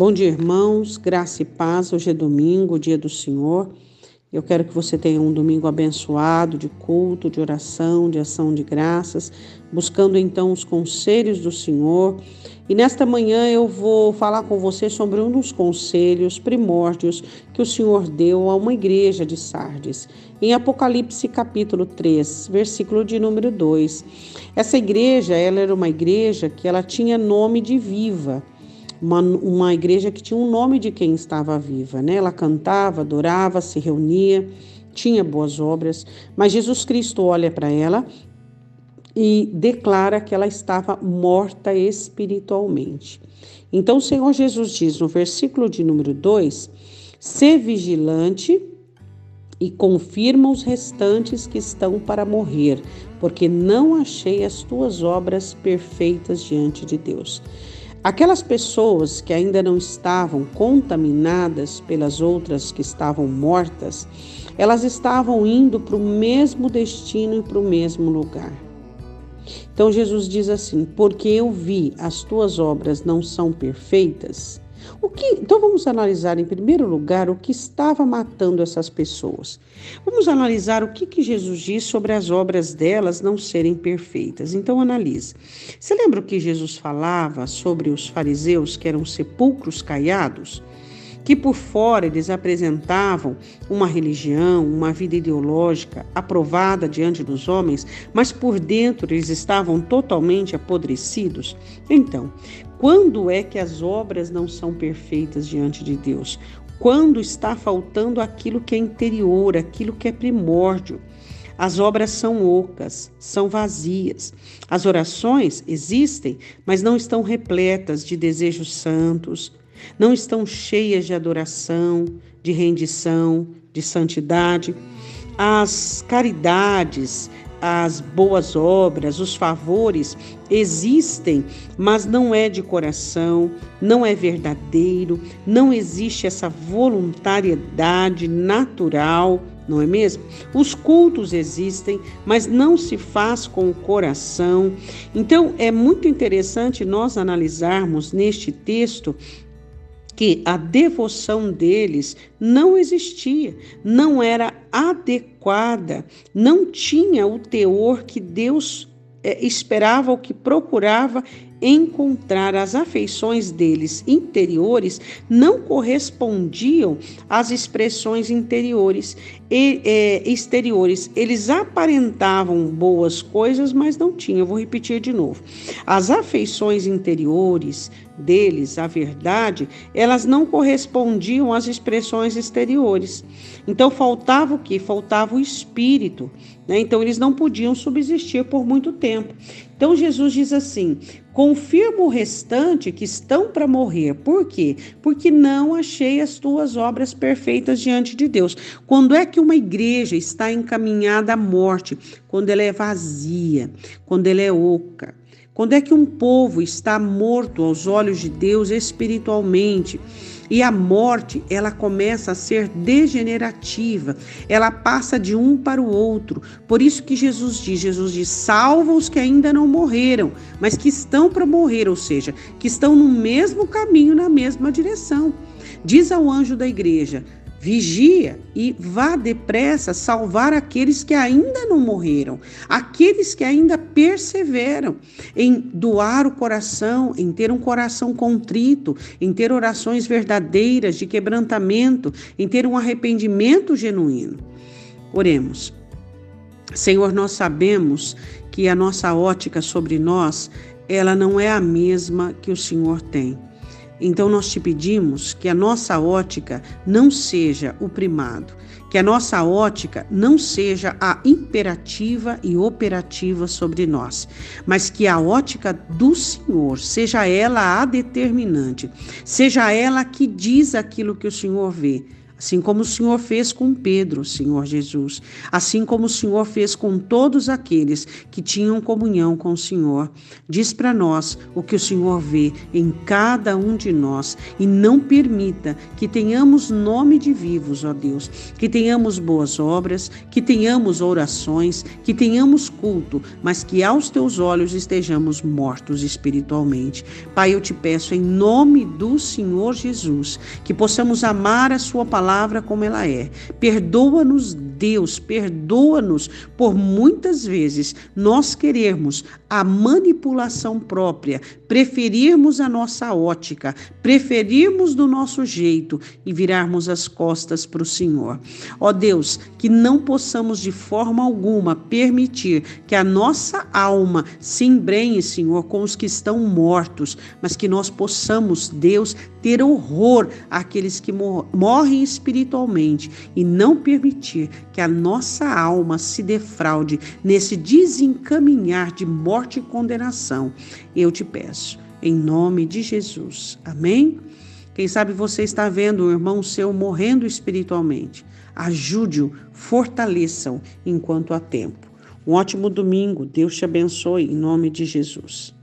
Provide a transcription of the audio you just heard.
Bom dia, irmãos, graça e paz. Hoje é domingo, dia do Senhor. Eu quero que você tenha um domingo abençoado de culto, de oração, de ação de graças, buscando então os conselhos do Senhor. E nesta manhã eu vou falar com você sobre um dos conselhos primórdios que o Senhor deu a uma igreja de Sardes. Em Apocalipse capítulo 3, versículo de número 2. Essa igreja, ela era uma igreja que ela tinha nome de viva uma, uma igreja que tinha um nome de quem estava viva, né? Ela cantava, adorava, se reunia, tinha boas obras, mas Jesus Cristo olha para ela e declara que ela estava morta espiritualmente. Então o Senhor Jesus diz no versículo de número 2: "Sê vigilante e confirma os restantes que estão para morrer, porque não achei as tuas obras perfeitas diante de Deus." Aquelas pessoas que ainda não estavam contaminadas pelas outras que estavam mortas, elas estavam indo para o mesmo destino e para o mesmo lugar. Então Jesus diz assim: Porque eu vi as tuas obras não são perfeitas, o que, então vamos analisar em primeiro lugar o que estava matando essas pessoas. Vamos analisar o que, que Jesus diz sobre as obras delas não serem perfeitas. Então analise. Você lembra o que Jesus falava sobre os fariseus que eram sepulcros caiados? que por fora eles apresentavam uma religião, uma vida ideológica aprovada diante dos homens, mas por dentro eles estavam totalmente apodrecidos. Então, quando é que as obras não são perfeitas diante de Deus? Quando está faltando aquilo que é interior, aquilo que é primórdio. As obras são ocas, são vazias. As orações existem, mas não estão repletas de desejos santos, não estão cheias de adoração, de rendição, de santidade. As caridades, as boas obras, os favores existem, mas não é de coração, não é verdadeiro, não existe essa voluntariedade natural, não é mesmo? Os cultos existem, mas não se faz com o coração. Então, é muito interessante nós analisarmos neste texto que a devoção deles não existia, não era adequada, não tinha o teor que Deus é, esperava ou que procurava encontrar as afeições deles interiores não correspondiam às expressões interiores e é, exteriores. Eles aparentavam boas coisas, mas não tinham. vou repetir de novo. As afeições interiores deles, a verdade, elas não correspondiam às expressões exteriores. Então faltava o que? Faltava o espírito. Né? Então eles não podiam subsistir por muito tempo. Então Jesus diz assim: confirma o restante que estão para morrer. Por quê? Porque não achei as tuas obras perfeitas diante de Deus. Quando é que uma igreja está encaminhada à morte? Quando ela é vazia, quando ela é oca. Quando é que um povo está morto aos olhos de Deus espiritualmente? E a morte, ela começa a ser degenerativa, ela passa de um para o outro. Por isso que Jesus diz, Jesus diz: "Salva os que ainda não morreram, mas que estão para morrer", ou seja, que estão no mesmo caminho, na mesma direção. Diz ao anjo da igreja: Vigia e vá depressa salvar aqueles que ainda não morreram, aqueles que ainda perseveram em doar o coração, em ter um coração contrito, em ter orações verdadeiras de quebrantamento, em ter um arrependimento genuíno. Oremos. Senhor, nós sabemos que a nossa ótica sobre nós, ela não é a mesma que o Senhor tem. Então nós te pedimos que a nossa ótica não seja o primado, que a nossa ótica não seja a imperativa e operativa sobre nós, mas que a ótica do Senhor seja ela a determinante, seja ela que diz aquilo que o Senhor vê assim como o Senhor fez com Pedro, Senhor Jesus, assim como o Senhor fez com todos aqueles que tinham comunhão com o Senhor. Diz para nós o que o Senhor vê em cada um de nós e não permita que tenhamos nome de vivos, ó Deus, que tenhamos boas obras, que tenhamos orações, que tenhamos culto, mas que aos teus olhos estejamos mortos espiritualmente. Pai, eu te peço em nome do Senhor Jesus que possamos amar a Sua palavra palavra como ela é. Perdoa-nos, Deus, perdoa-nos por muitas vezes nós querermos a manipulação própria, preferirmos a nossa ótica, preferirmos do nosso jeito e virarmos as costas para o Senhor. Ó Deus, que não possamos de forma alguma permitir que a nossa alma se embrenhe, Senhor, com os que estão mortos, mas que nós possamos, Deus, ter horror àqueles que morrem espiritualmente e não permitir que a nossa alma se defraude nesse desencaminhar de morte e condenação. Eu te peço, em nome de Jesus. Amém? Quem sabe você está vendo um irmão seu morrendo espiritualmente. Ajude-o, fortaleça-o enquanto há tempo. Um ótimo domingo. Deus te abençoe em nome de Jesus.